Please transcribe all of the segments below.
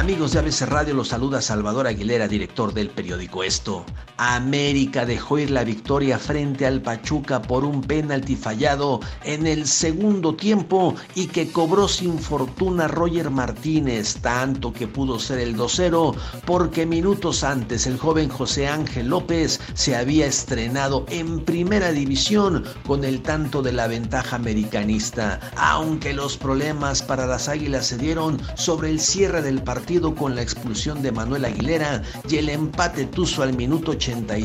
Amigos de ABC Radio, los saluda Salvador Aguilera, director del periódico Esto. América dejó ir la victoria frente al Pachuca por un penalti fallado en el segundo tiempo y que cobró sin fortuna Roger Martínez, tanto que pudo ser el 2-0 porque minutos antes el joven José Ángel López se había estrenado en primera división con el tanto de la ventaja americanista, aunque los problemas para las Águilas se dieron sobre el cierre del partido con la expulsión de Manuel Aguilera y el empate tuzo al minuto 80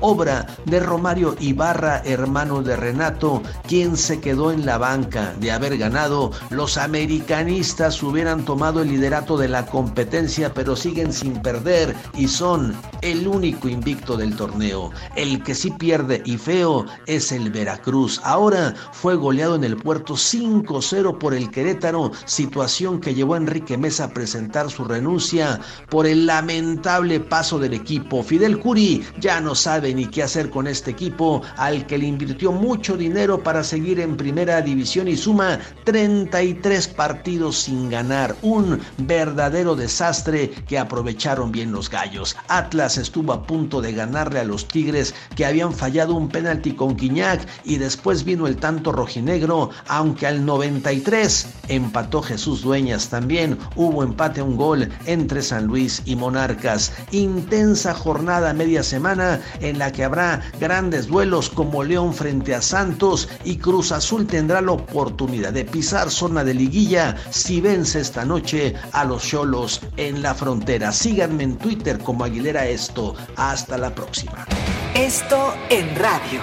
obra de Romario Ibarra, hermano de Renato, quien se quedó en la banca. De haber ganado, los americanistas hubieran tomado el liderato de la competencia, pero siguen sin perder y son el único invicto del torneo. El que sí pierde y feo es el Veracruz. Ahora fue goleado en el puerto 5-0 por el Querétaro, situación que llevó a Enrique Mesa a presentar su renuncia por el lamentable paso del equipo. Fidel Curi ya no sabe ni qué hacer con este equipo al que le invirtió mucho dinero para seguir en primera división y suma 33 partidos sin ganar. Un verdadero desastre que aprovecharon bien los gallos. Atlas estuvo a punto de ganarle a los Tigres que habían fallado un penalti con Quiñac y después vino el tanto rojinegro, aunque al 93 empató Jesús Dueñas. También hubo empate un gol entre San Luis y Monarcas. Intensa jornada media semana en la que habrá grandes duelos como León frente a Santos y Cruz Azul tendrá la oportunidad de pisar zona de liguilla si vence esta noche a los Cholos en la frontera. Síganme en Twitter como Aguilera Esto. Hasta la próxima. Esto en radio.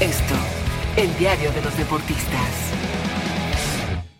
Esto, el diario de los deportistas.